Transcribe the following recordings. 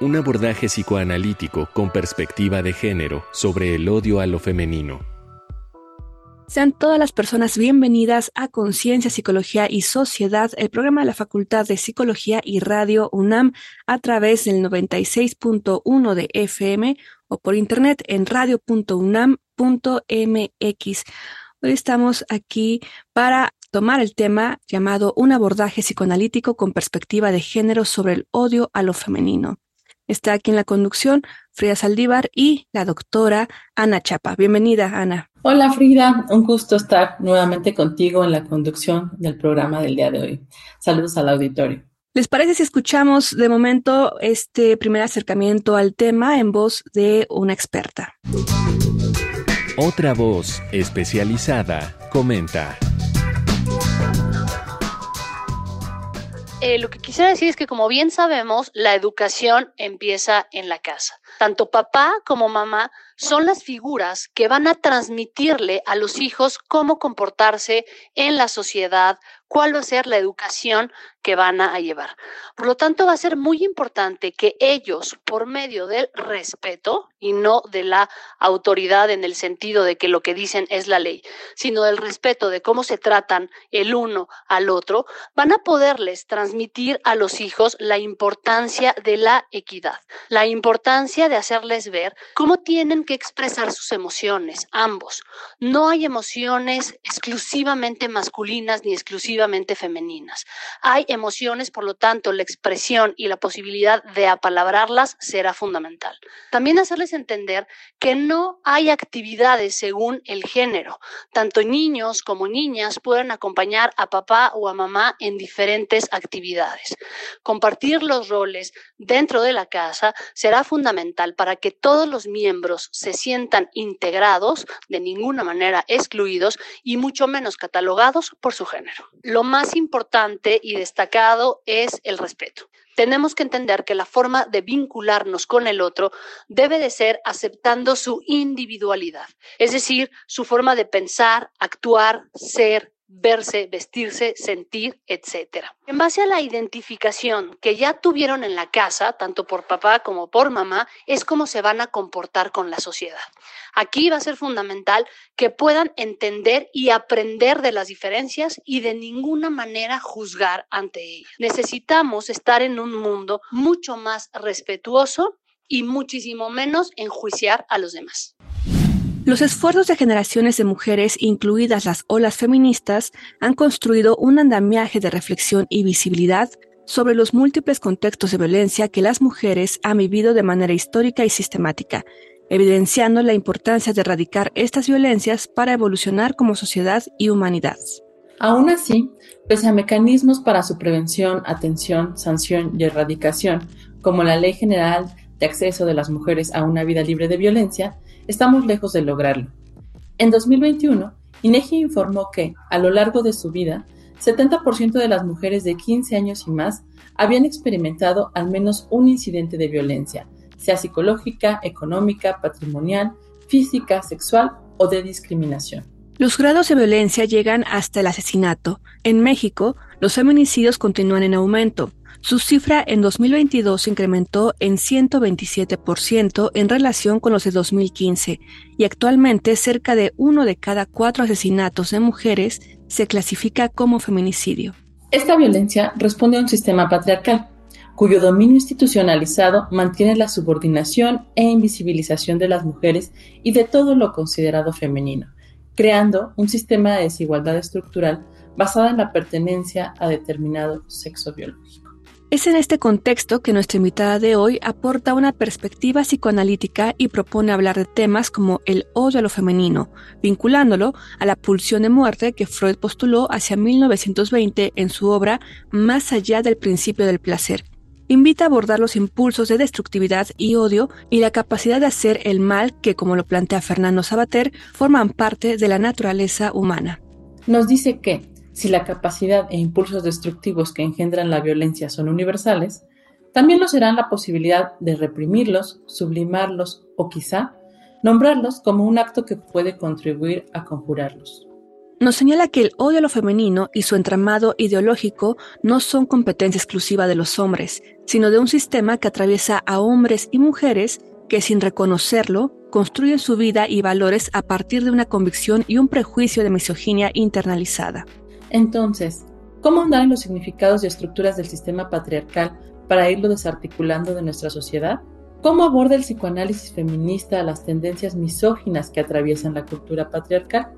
Un abordaje psicoanalítico con perspectiva de género sobre el odio a lo femenino. Sean todas las personas bienvenidas a Conciencia, Psicología y Sociedad, el programa de la Facultad de Psicología y Radio UNAM a través del 96.1 de FM o por internet en radio.unam.mx. Hoy estamos aquí para tomar el tema llamado Un abordaje psicoanalítico con perspectiva de género sobre el odio a lo femenino. Está aquí en la conducción Frida Saldívar y la doctora Ana Chapa. Bienvenida, Ana. Hola, Frida. Un gusto estar nuevamente contigo en la conducción del programa del día de hoy. Saludos al auditorio. ¿Les parece si escuchamos de momento este primer acercamiento al tema en voz de una experta? Otra voz especializada comenta. Eh, lo que quisiera decir es que, como bien sabemos, la educación empieza en la casa. Tanto papá como mamá son las figuras que van a transmitirle a los hijos cómo comportarse en la sociedad, cuál va a ser la educación que van a llevar. Por lo tanto, va a ser muy importante que ellos, por medio del respeto y no de la autoridad en el sentido de que lo que dicen es la ley, sino del respeto de cómo se tratan el uno al otro, van a poderles transmitir a los hijos la importancia de la equidad, la importancia de hacerles ver cómo tienen que expresar sus emociones, ambos. No hay emociones exclusivamente masculinas ni exclusivamente femeninas. Hay emociones, por lo tanto, la expresión y la posibilidad de apalabrarlas será fundamental. También hacerles entender que no hay actividades según el género. Tanto niños como niñas pueden acompañar a papá o a mamá en diferentes actividades. Compartir los roles dentro de la casa será fundamental para que todos los miembros se sientan integrados, de ninguna manera excluidos y mucho menos catalogados por su género. Lo más importante y destacado es el respeto. Tenemos que entender que la forma de vincularnos con el otro debe de ser aceptando su individualidad, es decir, su forma de pensar, actuar, ser, verse, vestirse, sentir, etc. En base a la identificación que ya tuvieron en la casa, tanto por papá como por mamá, es cómo se van a comportar con la sociedad. Aquí va a ser fundamental que puedan entender y aprender de las diferencias y de ninguna manera juzgar ante ellas. Necesitamos estar en un mundo mucho más respetuoso y muchísimo menos enjuiciar a los demás. Los esfuerzos de generaciones de mujeres, incluidas las olas feministas, han construido un andamiaje de reflexión y visibilidad sobre los múltiples contextos de violencia que las mujeres han vivido de manera histórica y sistemática, evidenciando la importancia de erradicar estas violencias para evolucionar como sociedad y humanidad. Aún así, pese a mecanismos para su prevención, atención, sanción y erradicación, como la Ley General de Acceso de las Mujeres a una Vida Libre de Violencia, estamos lejos de lograrlo. En 2021, INEGI informó que, a lo largo de su vida, 70% de las mujeres de 15 años y más habían experimentado al menos un incidente de violencia, sea psicológica, económica, patrimonial, física, sexual o de discriminación. Los grados de violencia llegan hasta el asesinato. En México, los feminicidios continúan en aumento. Su cifra en 2022 se incrementó en 127% en relación con los de 2015 y actualmente cerca de uno de cada cuatro asesinatos de mujeres se clasifica como feminicidio. Esta violencia responde a un sistema patriarcal, cuyo dominio institucionalizado mantiene la subordinación e invisibilización de las mujeres y de todo lo considerado femenino, creando un sistema de desigualdad estructural basada en la pertenencia a determinado sexo biológico. Es en este contexto que nuestra invitada de hoy aporta una perspectiva psicoanalítica y propone hablar de temas como el odio a lo femenino, vinculándolo a la pulsión de muerte que Freud postuló hacia 1920 en su obra Más allá del principio del placer, invita a abordar los impulsos de destructividad y odio y la capacidad de hacer el mal que, como lo plantea Fernando Sabater, forman parte de la naturaleza humana. Nos dice que, si la capacidad e impulsos destructivos que engendran la violencia son universales, también lo serán la posibilidad de reprimirlos, sublimarlos o quizá nombrarlos como un acto que puede contribuir a conjurarlos. Nos señala que el odio a lo femenino y su entramado ideológico no son competencia exclusiva de los hombres, sino de un sistema que atraviesa a hombres y mujeres que sin reconocerlo construyen su vida y valores a partir de una convicción y un prejuicio de misoginia internalizada. Entonces, ¿cómo andar en los significados y estructuras del sistema patriarcal para irlo desarticulando de nuestra sociedad? ¿Cómo aborda el psicoanálisis feminista las tendencias misóginas que atraviesan la cultura patriarcal?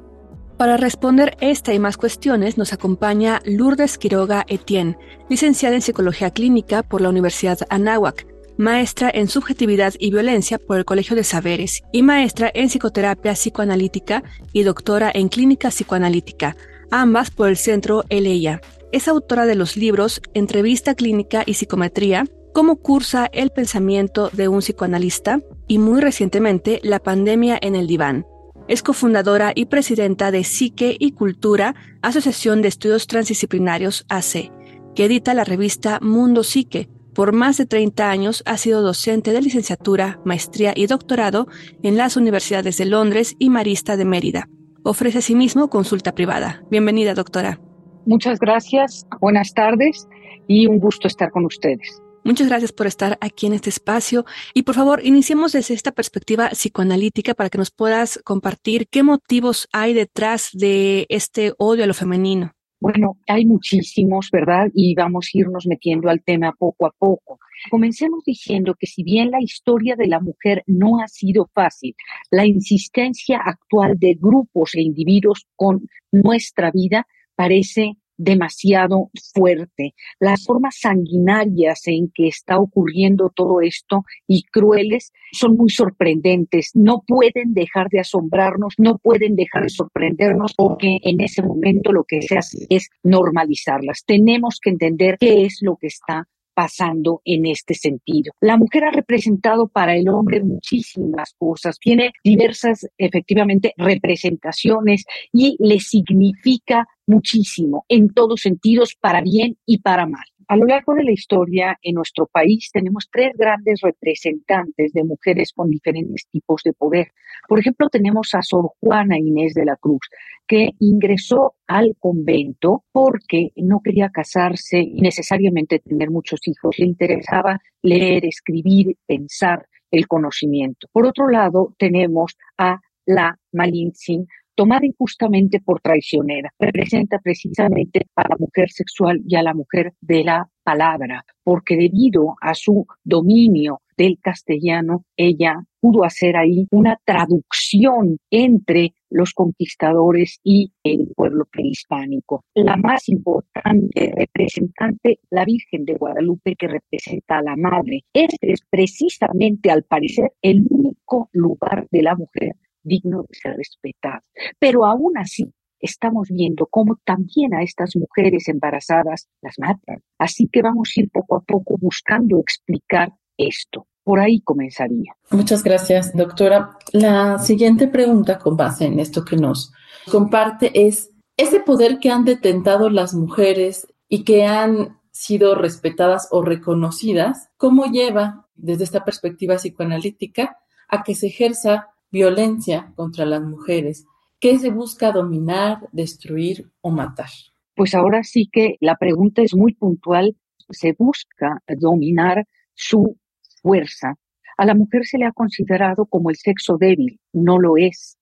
Para responder esta y más cuestiones nos acompaña Lourdes Quiroga Etienne, licenciada en Psicología Clínica por la Universidad Anáhuac, maestra en Subjetividad y Violencia por el Colegio de Saberes y maestra en Psicoterapia Psicoanalítica y doctora en Clínica Psicoanalítica, ambas por el Centro ELEIA. Es autora de los libros Entrevista Clínica y Psicometría, Cómo cursa el pensamiento de un psicoanalista y muy recientemente La pandemia en el diván. Es cofundadora y presidenta de Psique y Cultura, Asociación de Estudios Transdisciplinarios AC, que edita la revista Mundo Psique. Por más de 30 años ha sido docente de licenciatura, maestría y doctorado en las universidades de Londres y Marista de Mérida. Ofrece asimismo consulta privada. Bienvenida, doctora. Muchas gracias, buenas tardes y un gusto estar con ustedes. Muchas gracias por estar aquí en este espacio y por favor iniciemos desde esta perspectiva psicoanalítica para que nos puedas compartir qué motivos hay detrás de este odio a lo femenino. Bueno, hay muchísimos, ¿verdad? Y vamos a irnos metiendo al tema poco a poco. Comencemos diciendo que si bien la historia de la mujer no ha sido fácil, la insistencia actual de grupos e individuos con nuestra vida parece demasiado fuerte. Las formas sanguinarias en que está ocurriendo todo esto y crueles son muy sorprendentes. No pueden dejar de asombrarnos, no pueden dejar de sorprendernos porque en ese momento lo que se hace es normalizarlas. Tenemos que entender qué es lo que está pasando en este sentido. La mujer ha representado para el hombre muchísimas cosas, tiene diversas, efectivamente, representaciones y le significa muchísimo en todos sentidos, para bien y para mal. A lo largo de la historia en nuestro país tenemos tres grandes representantes de mujeres con diferentes tipos de poder. Por ejemplo, tenemos a Sor Juana Inés de la Cruz, que ingresó al convento porque no quería casarse y necesariamente tener muchos hijos. Le interesaba leer, escribir, pensar el conocimiento. Por otro lado, tenemos a la Malintzin, tomada injustamente por traicionera. Representa precisamente a la mujer sexual y a la mujer de la palabra, porque debido a su dominio del castellano, ella pudo hacer ahí una traducción entre los conquistadores y el pueblo prehispánico. La más importante representante, la Virgen de Guadalupe, que representa a la Madre. Este es precisamente, al parecer, el único lugar de la mujer digno de ser respetado. Pero aún así, estamos viendo cómo también a estas mujeres embarazadas las matan. Así que vamos a ir poco a poco buscando explicar esto. Por ahí comenzaría. Muchas gracias, doctora. La siguiente pregunta con base en esto que nos comparte es, ese poder que han detentado las mujeres y que han sido respetadas o reconocidas, ¿cómo lleva desde esta perspectiva psicoanalítica a que se ejerza violencia contra las mujeres, ¿qué se busca dominar, destruir o matar? Pues ahora sí que la pregunta es muy puntual. Se busca dominar su fuerza. A la mujer se le ha considerado como el sexo débil, no lo es.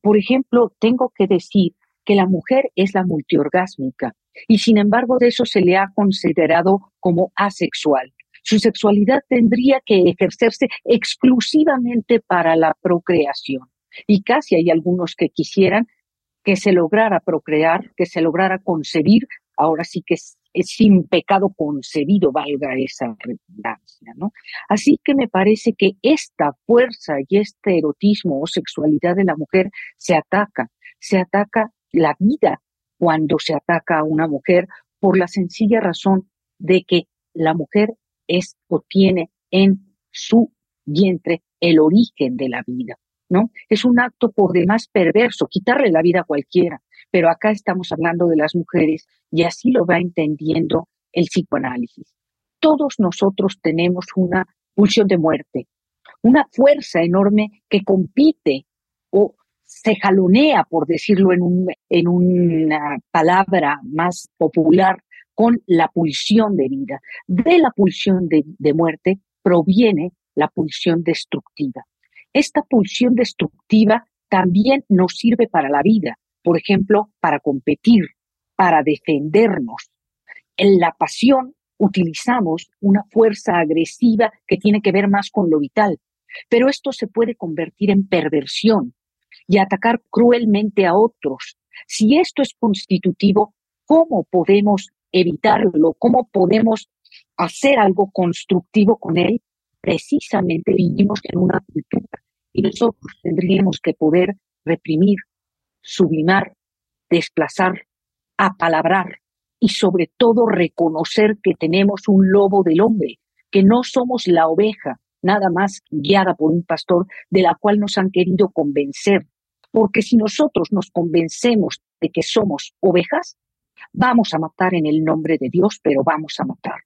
Por ejemplo, tengo que decir que la mujer es la multiorgásmica y sin embargo de eso se le ha considerado como asexual. Su sexualidad tendría que ejercerse exclusivamente para la procreación. Y casi hay algunos que quisieran que se lograra procrear, que se lograra concebir, ahora sí que es, sin pecado concebido, valga esa redundancia, ¿no? Así que me parece que esta fuerza y este erotismo o sexualidad de la mujer se ataca, se ataca la vida cuando se ataca a una mujer por la sencilla razón de que la mujer es o tiene en su vientre el origen de la vida, ¿no? Es un acto por demás perverso, quitarle la vida a cualquiera, pero acá estamos hablando de las mujeres y así lo va entendiendo el psicoanálisis. Todos nosotros tenemos una pulsión de muerte, una fuerza enorme que compite o se jalonea, por decirlo en, un, en una palabra más popular, con la pulsión de vida. De la pulsión de, muerte proviene la pulsión destructiva. Esta pulsión destructiva también nos sirve para la vida, por ejemplo, para competir, para defendernos. En la pasión utilizamos una fuerza agresiva que tiene que ver más con lo vital, pero esto se puede convertir en perversión y atacar cruelmente a otros. Si esto es constitutivo, ¿cómo podemos evitarlo? ¿Cómo podemos hacer algo constructivo con él? Precisamente vivimos en una cultura y nosotros tendríamos que poder reprimir, sublimar, desplazar, apalabrar y sobre todo reconocer que tenemos un lobo del hombre, que no somos la oveja, nada más guiada por un pastor de la cual nos han querido convencer. Porque si nosotros nos convencemos de que somos ovejas, vamos a matar en el nombre de Dios, pero vamos a matar.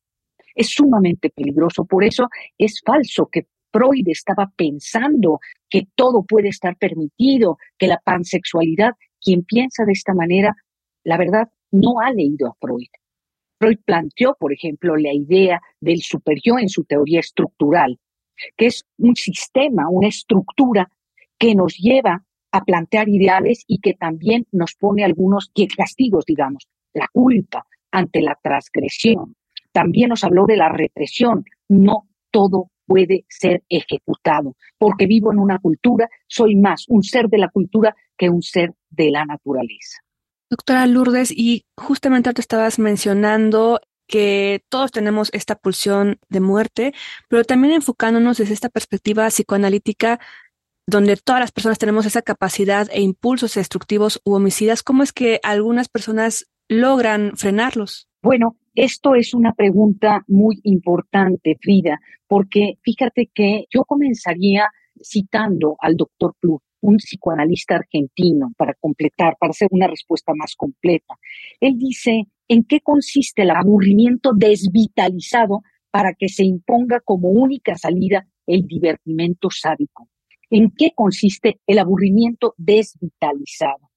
Es sumamente peligroso. Por eso es falso que Freud estaba pensando que todo puede estar permitido, que la pansexualidad, quien piensa de esta manera, la verdad, no ha leído a Freud. Freud planteó, por ejemplo, la idea del superyo en su teoría estructural, que es un sistema, una estructura que nos lleva a plantear ideales y que también nos pone algunos castigos, digamos, la culpa ante la transgresión. También nos habló de la represión. No todo puede ser ejecutado, porque vivo en una cultura, soy más un ser de la cultura que un ser de la naturaleza. Doctora Lourdes, y justamente te estabas mencionando que todos tenemos esta pulsión de muerte, pero también enfocándonos desde esta perspectiva psicoanalítica, donde todas las personas tenemos esa capacidad e impulsos destructivos u homicidas, ¿cómo es que algunas personas logran frenarlos? Bueno, esto es una pregunta muy importante, Frida, porque fíjate que yo comenzaría citando al doctor Plut un psicoanalista argentino, para completar, para hacer una respuesta más completa. Él dice, ¿en qué consiste el aburrimiento desvitalizado para que se imponga como única salida el divertimento sádico? ¿En qué consiste el aburrimiento desvitalizado?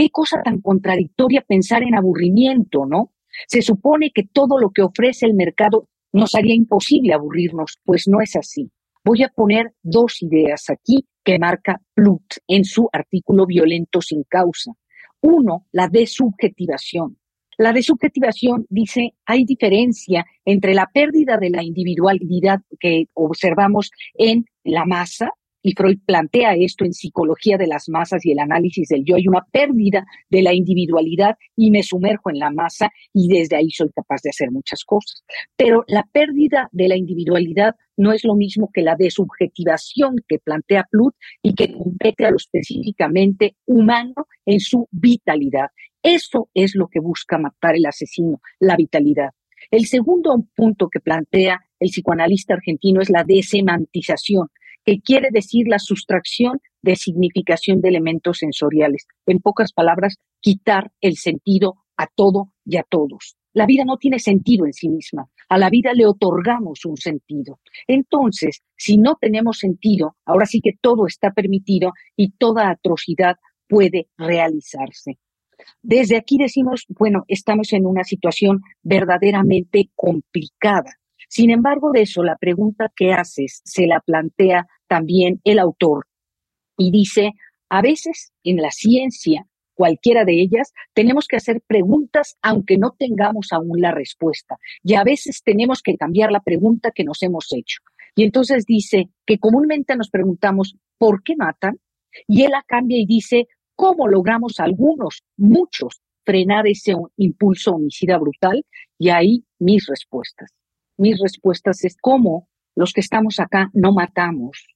Qué cosa tan contradictoria pensar en aburrimiento, ¿no? Se supone que todo lo que ofrece el mercado nos haría imposible aburrirnos, pues no es así. Voy a poner dos ideas aquí que marca Plut en su artículo Violento sin causa. Uno, la desubjetivación. La desubjetivación dice, hay diferencia entre la pérdida de la individualidad que observamos en la masa, y Freud plantea esto en Psicología de las Masas y el análisis del yo. Hay una pérdida de la individualidad y me sumerjo en la masa y desde ahí soy capaz de hacer muchas cosas. Pero la pérdida de la individualidad no es lo mismo que la desubjetivación que plantea Plut y que compete a lo específicamente humano en su vitalidad. Eso es lo que busca matar el asesino, la vitalidad. El segundo punto que plantea el psicoanalista argentino es la desemantización que quiere decir la sustracción de significación de elementos sensoriales. En pocas palabras, quitar el sentido a todo y a todos. La vida no tiene sentido en sí misma. A la vida le otorgamos un sentido. Entonces, si no tenemos sentido, ahora sí que todo está permitido y toda atrocidad puede realizarse. Desde aquí decimos, bueno, estamos en una situación verdaderamente complicada. Sin embargo, de eso, la pregunta que haces se la plantea también el autor y dice, a veces en la ciencia, cualquiera de ellas, tenemos que hacer preguntas aunque no tengamos aún la respuesta. Y a veces tenemos que cambiar la pregunta que nos hemos hecho. Y entonces dice que comúnmente nos preguntamos, ¿por qué matan? Y él la cambia y dice, ¿cómo logramos algunos, muchos, frenar ese impulso homicida brutal? Y ahí mis respuestas mis respuestas es cómo los que estamos acá no matamos,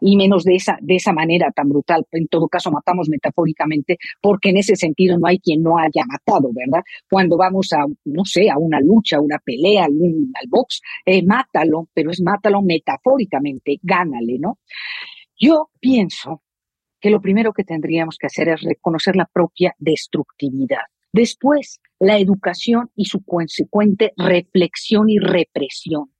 y menos de esa, de esa manera tan brutal. En todo caso, matamos metafóricamente, porque en ese sentido no hay quien no haya matado, ¿verdad? Cuando vamos a, no sé, a una lucha, una pelea, al box, eh, mátalo, pero es mátalo metafóricamente, gánale, ¿no? Yo pienso que lo primero que tendríamos que hacer es reconocer la propia destructividad. Después, la educación y su consecuente reflexión y represión.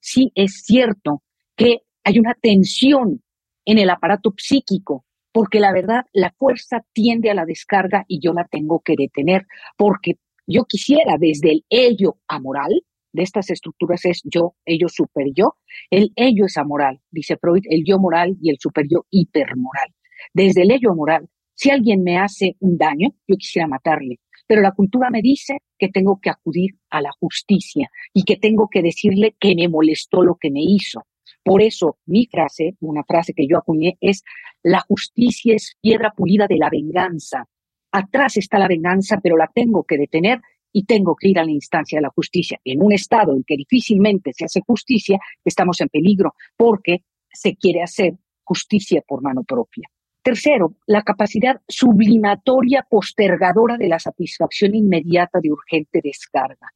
Sí es cierto que hay una tensión en el aparato psíquico, porque la verdad, la fuerza tiende a la descarga y yo la tengo que detener, porque yo quisiera desde el ello amoral, de estas estructuras es yo, ello, super yo, el ello es amoral, dice Freud, el yo moral y el super yo hipermoral. Desde el ello moral, si alguien me hace un daño, yo quisiera matarle, pero la cultura me dice que tengo que acudir a la justicia y que tengo que decirle que me molestó lo que me hizo. Por eso mi frase, una frase que yo acuñé, es la justicia es piedra pulida de la venganza. Atrás está la venganza, pero la tengo que detener y tengo que ir a la instancia de la justicia. En un estado en que difícilmente se hace justicia, estamos en peligro porque se quiere hacer justicia por mano propia. Tercero, la capacidad sublimatoria postergadora de la satisfacción inmediata de urgente descarga.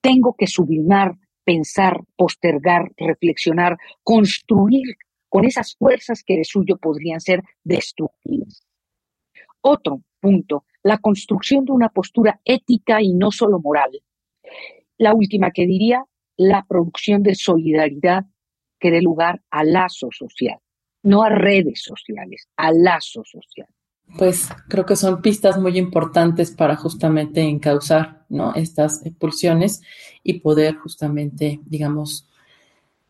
Tengo que sublimar, pensar, postergar, reflexionar, construir con esas fuerzas que de suyo podrían ser destructivas. Otro punto, la construcción de una postura ética y no solo moral. La última que diría, la producción de solidaridad que dé lugar al lazo social no a redes sociales, a lazo social. Pues creo que son pistas muy importantes para justamente encauzar ¿no? estas pulsiones y poder justamente, digamos,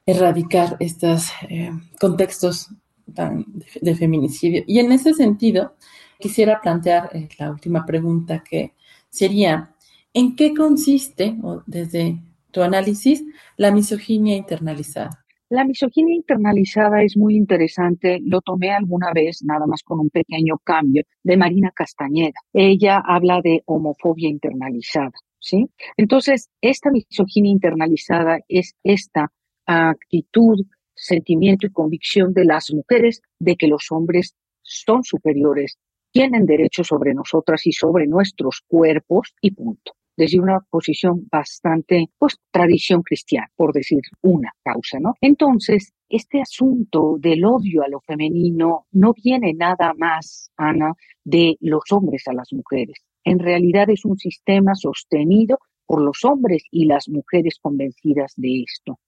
erradicar estos eh, contextos de, feminicidio. Y en ese sentido, quisiera plantear eh, la última pregunta que sería, ¿en qué consiste, desde tu análisis, la misoginia internalizada? La misoginia internalizada es muy interesante. Lo tomé alguna vez, nada más con un pequeño cambio, de Marina Castañeda. Ella habla de homofobia internalizada, ¿sí? Entonces, esta misoginia internalizada es esta actitud, sentimiento y convicción de las mujeres de que los hombres son superiores, tienen derechos sobre nosotras y sobre nuestros cuerpos y punto desde una posición bastante, pues, tradición cristiana, por decir una causa, ¿no? Entonces, este asunto del odio a lo femenino no viene nada más, Ana, de los hombres a las mujeres. En realidad es un sistema sostenido por los hombres y las mujeres convencidas de esto.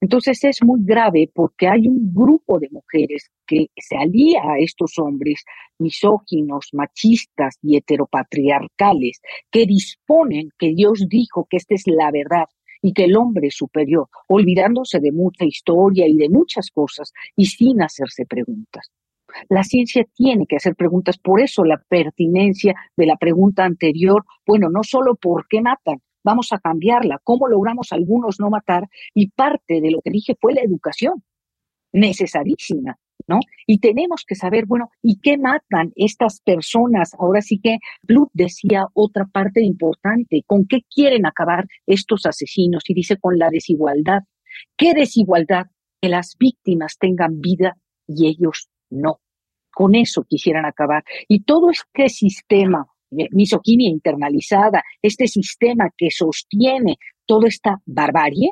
Entonces es muy grave porque hay un grupo de mujeres que se alía a estos hombres misóginos, machistas y heteropatriarcales que disponen que Dios dijo que esta es la verdad y que el hombre es superior, olvidándose de mucha historia y de muchas cosas y sin hacerse preguntas. La ciencia tiene que hacer preguntas, por eso la pertinencia de la pregunta anterior, bueno, no solo por qué matan, vamos a cambiarla. ¿Cómo logramos algunos no matar? Y parte de lo que dije fue la educación, necesarísima, ¿no? Y tenemos que saber, bueno, ¿y qué matan estas personas? Ahora sí que Blut decía otra parte importante, ¿con qué quieren acabar estos asesinos? Y dice con la desigualdad. ¿Qué desigualdad? Que las víctimas tengan vida y ellos no. Con eso quisieran acabar. Y todo este sistema misoginia internalizada, este sistema que sostiene toda esta barbarie,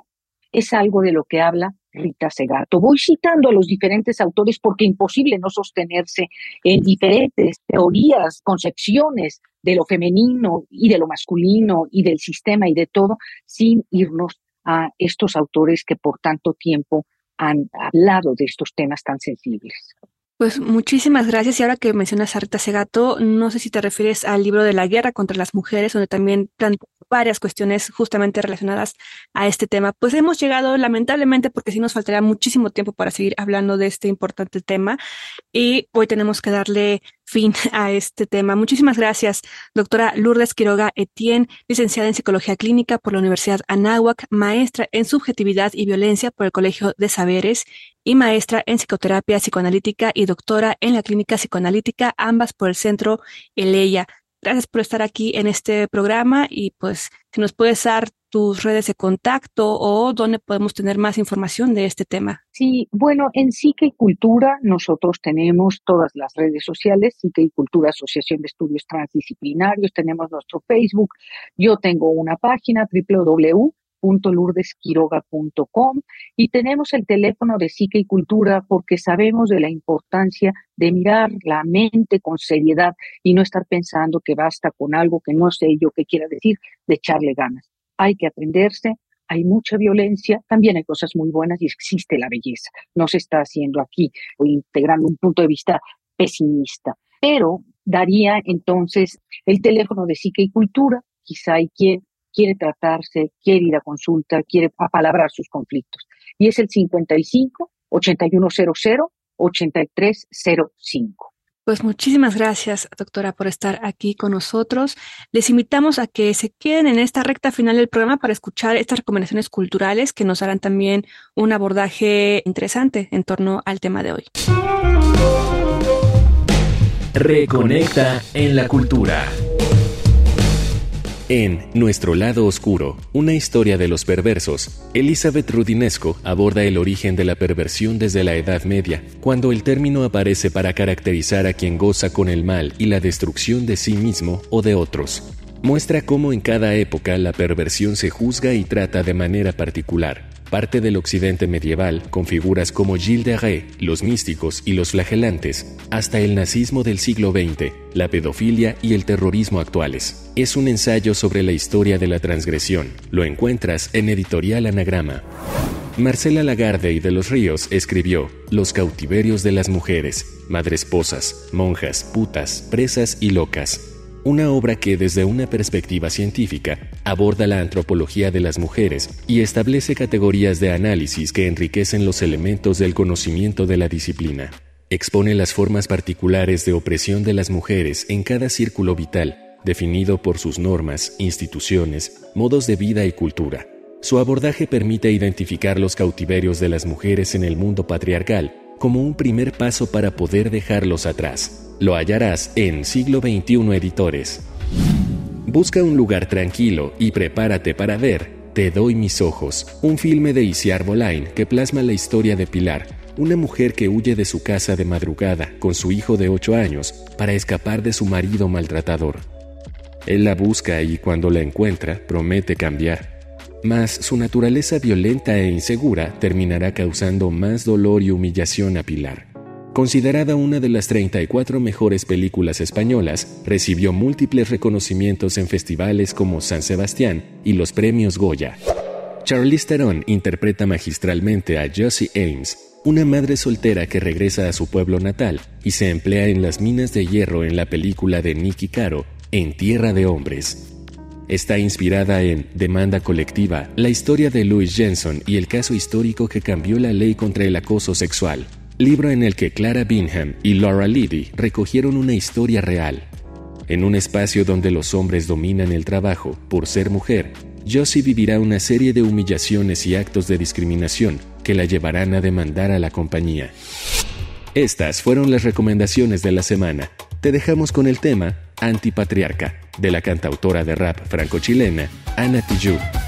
es algo de lo que habla Rita Segato. Voy citando a los diferentes autores porque imposible no sostenerse en diferentes teorías, concepciones de lo femenino y de lo masculino y del sistema y de todo, sin irnos a estos autores que por tanto tiempo han hablado de estos temas tan sensibles. Pues muchísimas gracias. Y ahora que mencionas a Rita Segato, no sé si te refieres al libro de la guerra contra las mujeres, donde también plantea varias cuestiones justamente relacionadas a este tema. Pues hemos llegado, lamentablemente, porque sí nos faltaría muchísimo tiempo para seguir hablando de este importante tema. Y hoy tenemos que darle fin a este tema. Muchísimas gracias, doctora Lourdes Quiroga Etienne, licenciada en Psicología Clínica por la Universidad Anáhuac, maestra en Subjetividad y Violencia por el Colegio de Saberes y maestra en psicoterapia psicoanalítica y doctora en la clínica psicoanalítica, ambas por el centro Eleya. Gracias por estar aquí en este programa y pues si nos puedes dar tus redes de contacto o dónde podemos tener más información de este tema. Sí, bueno, en Psique y Cultura nosotros tenemos todas las redes sociales, Psique y Cultura Asociación de Estudios Transdisciplinarios, tenemos nuestro Facebook, yo tengo una página www lourdesquiroga.com y tenemos el teléfono de Psique y Cultura porque sabemos de la importancia de mirar la mente con seriedad y no estar pensando que basta con algo que no sé yo qué quiera decir, de echarle ganas. Hay que atenderse, hay mucha violencia, también hay cosas muy buenas y existe la belleza. No se está haciendo aquí o integrando un punto de vista pesimista, pero daría entonces el teléfono de Psique y Cultura, quizá hay quien quiere tratarse, quiere ir a consulta, quiere apalabrar sus conflictos. Y es el 55 8100 8305. Pues muchísimas gracias, doctora, por estar aquí con nosotros. Les invitamos a que se queden en esta recta final del programa para escuchar estas recomendaciones culturales que nos harán también un abordaje interesante en torno al tema de hoy. Reconecta en la cultura. En Nuestro lado oscuro, una historia de los perversos, Elizabeth Rudinesco aborda el origen de la perversión desde la Edad Media, cuando el término aparece para caracterizar a quien goza con el mal y la destrucción de sí mismo o de otros. Muestra cómo en cada época la perversión se juzga y trata de manera particular, parte del occidente medieval, con figuras como Gilles de Rais, los místicos y los flagelantes, hasta el nazismo del siglo XX, la pedofilia y el terrorismo actuales. Es un ensayo sobre la historia de la transgresión. Lo encuentras en Editorial Anagrama. Marcela Lagarde y de los Ríos escribió Los cautiverios de las mujeres, madresposas, monjas, putas, presas y locas una obra que desde una perspectiva científica aborda la antropología de las mujeres y establece categorías de análisis que enriquecen los elementos del conocimiento de la disciplina. Expone las formas particulares de opresión de las mujeres en cada círculo vital, definido por sus normas, instituciones, modos de vida y cultura. Su abordaje permite identificar los cautiverios de las mujeres en el mundo patriarcal como un primer paso para poder dejarlos atrás. Lo hallarás en Siglo XXI Editores. Busca un lugar tranquilo y prepárate para ver Te doy mis ojos, un filme de Isiar Bolain que plasma la historia de Pilar, una mujer que huye de su casa de madrugada con su hijo de 8 años para escapar de su marido maltratador. Él la busca y cuando la encuentra promete cambiar. Mas su naturaleza violenta e insegura terminará causando más dolor y humillación a Pilar. Considerada una de las 34 mejores películas españolas, recibió múltiples reconocimientos en festivales como San Sebastián y los premios Goya. Charlize Theron interpreta magistralmente a Josie Ames, una madre soltera que regresa a su pueblo natal y se emplea en las minas de hierro en la película de Nicky Caro, En Tierra de Hombres. Está inspirada en Demanda Colectiva, la historia de Louis Jensen y el caso histórico que cambió la ley contra el acoso sexual libro en el que Clara Bingham y Laura Levy recogieron una historia real. En un espacio donde los hombres dominan el trabajo por ser mujer, Josie vivirá una serie de humillaciones y actos de discriminación que la llevarán a demandar a la compañía. Estas fueron las recomendaciones de la semana. Te dejamos con el tema Antipatriarca, de la cantautora de rap franco-chilena Ana Tijoux.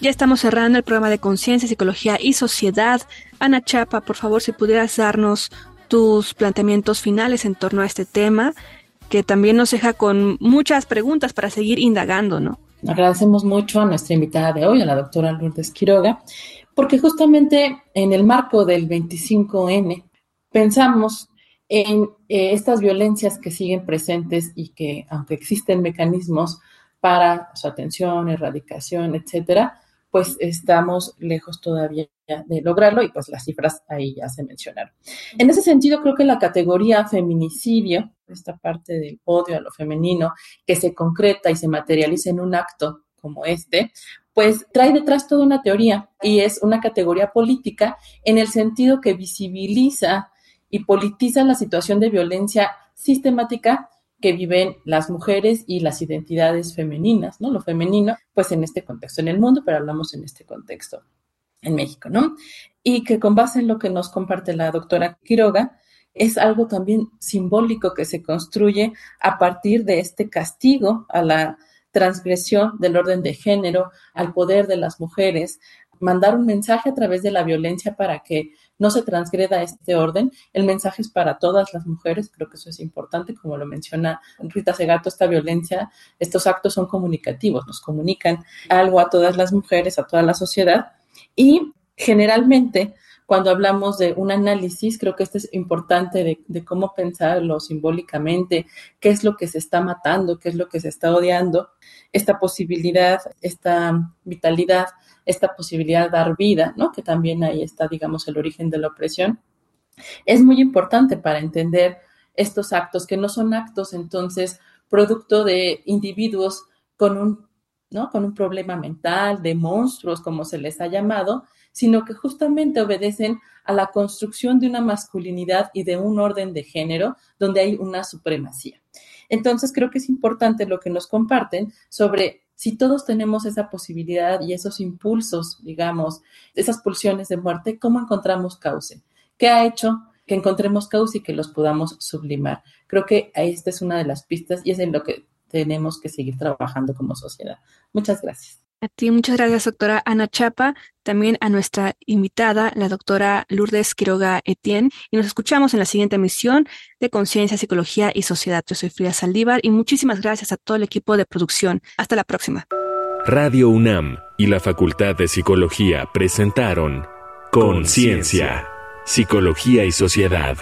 Ya estamos cerrando el programa de Conciencia, Psicología y Sociedad. Ana Chapa, por favor, si pudieras darnos tus planteamientos finales en torno a este tema, que también nos deja con muchas preguntas para seguir indagando, ¿no? Agradecemos mucho a nuestra invitada de hoy, a la doctora Lourdes Quiroga, porque justamente en el marco del 25N pensamos en eh, estas violencias que siguen presentes y que, aunque existen mecanismos para su atención, erradicación, etcétera, pues estamos lejos todavía de lograrlo y pues las cifras ahí ya se mencionaron. En ese sentido, creo que la categoría feminicidio, esta parte del odio a lo femenino, que se concreta y se materializa en un acto como este, pues trae detrás toda una teoría y es una categoría política en el sentido que visibiliza y politiza la situación de violencia sistemática que viven las mujeres y las identidades femeninas, ¿no? Lo femenino, pues en este contexto en el mundo, pero hablamos en este contexto en México, ¿no? Y que con base en lo que nos comparte la doctora Quiroga, es algo también simbólico que se construye a partir de este castigo a la transgresión del orden de género, al poder de las mujeres, mandar un mensaje a través de la violencia para que no se transgreda este orden. El mensaje es para todas las mujeres, creo que eso es importante, como lo menciona Rita Segato, esta violencia, estos actos son comunicativos, nos comunican algo a todas las mujeres, a toda la sociedad y generalmente cuando hablamos de un análisis, creo que esto es importante de, de, cómo pensarlo simbólicamente, qué es lo que se está matando, qué es lo que se está odiando, esta posibilidad, esta vitalidad esta posibilidad de dar vida, ¿no? Que también ahí está, digamos, el origen de la opresión. Es muy importante para entender estos actos, que no son actos entonces producto de individuos con un, ¿no? con un problema mental, de monstruos, como se les ha llamado, sino que justamente obedecen a la construcción de una masculinidad y de un orden de género donde hay una supremacía. Entonces, creo que es importante lo que nos comparten sobre si todos tenemos esa posibilidad y esos impulsos, digamos, esas pulsiones de muerte, ¿cómo encontramos cauce? ¿Qué ha hecho que encontremos cauce y que los podamos sublimar? Creo que esta es una de las pistas y es en lo que tenemos que seguir trabajando como sociedad. Muchas gracias. A ti, muchas gracias, doctora Ana Chapa, también a nuestra invitada, la doctora Lourdes Quiroga Etienne, y nos escuchamos en la siguiente emisión de Conciencia, Psicología y Sociedad. Yo soy Frida Saldívar y muchísimas gracias a todo el equipo de producción. Hasta la próxima. Radio UNAM y la Facultad de Psicología presentaron Conciencia, Psicología y Sociedad.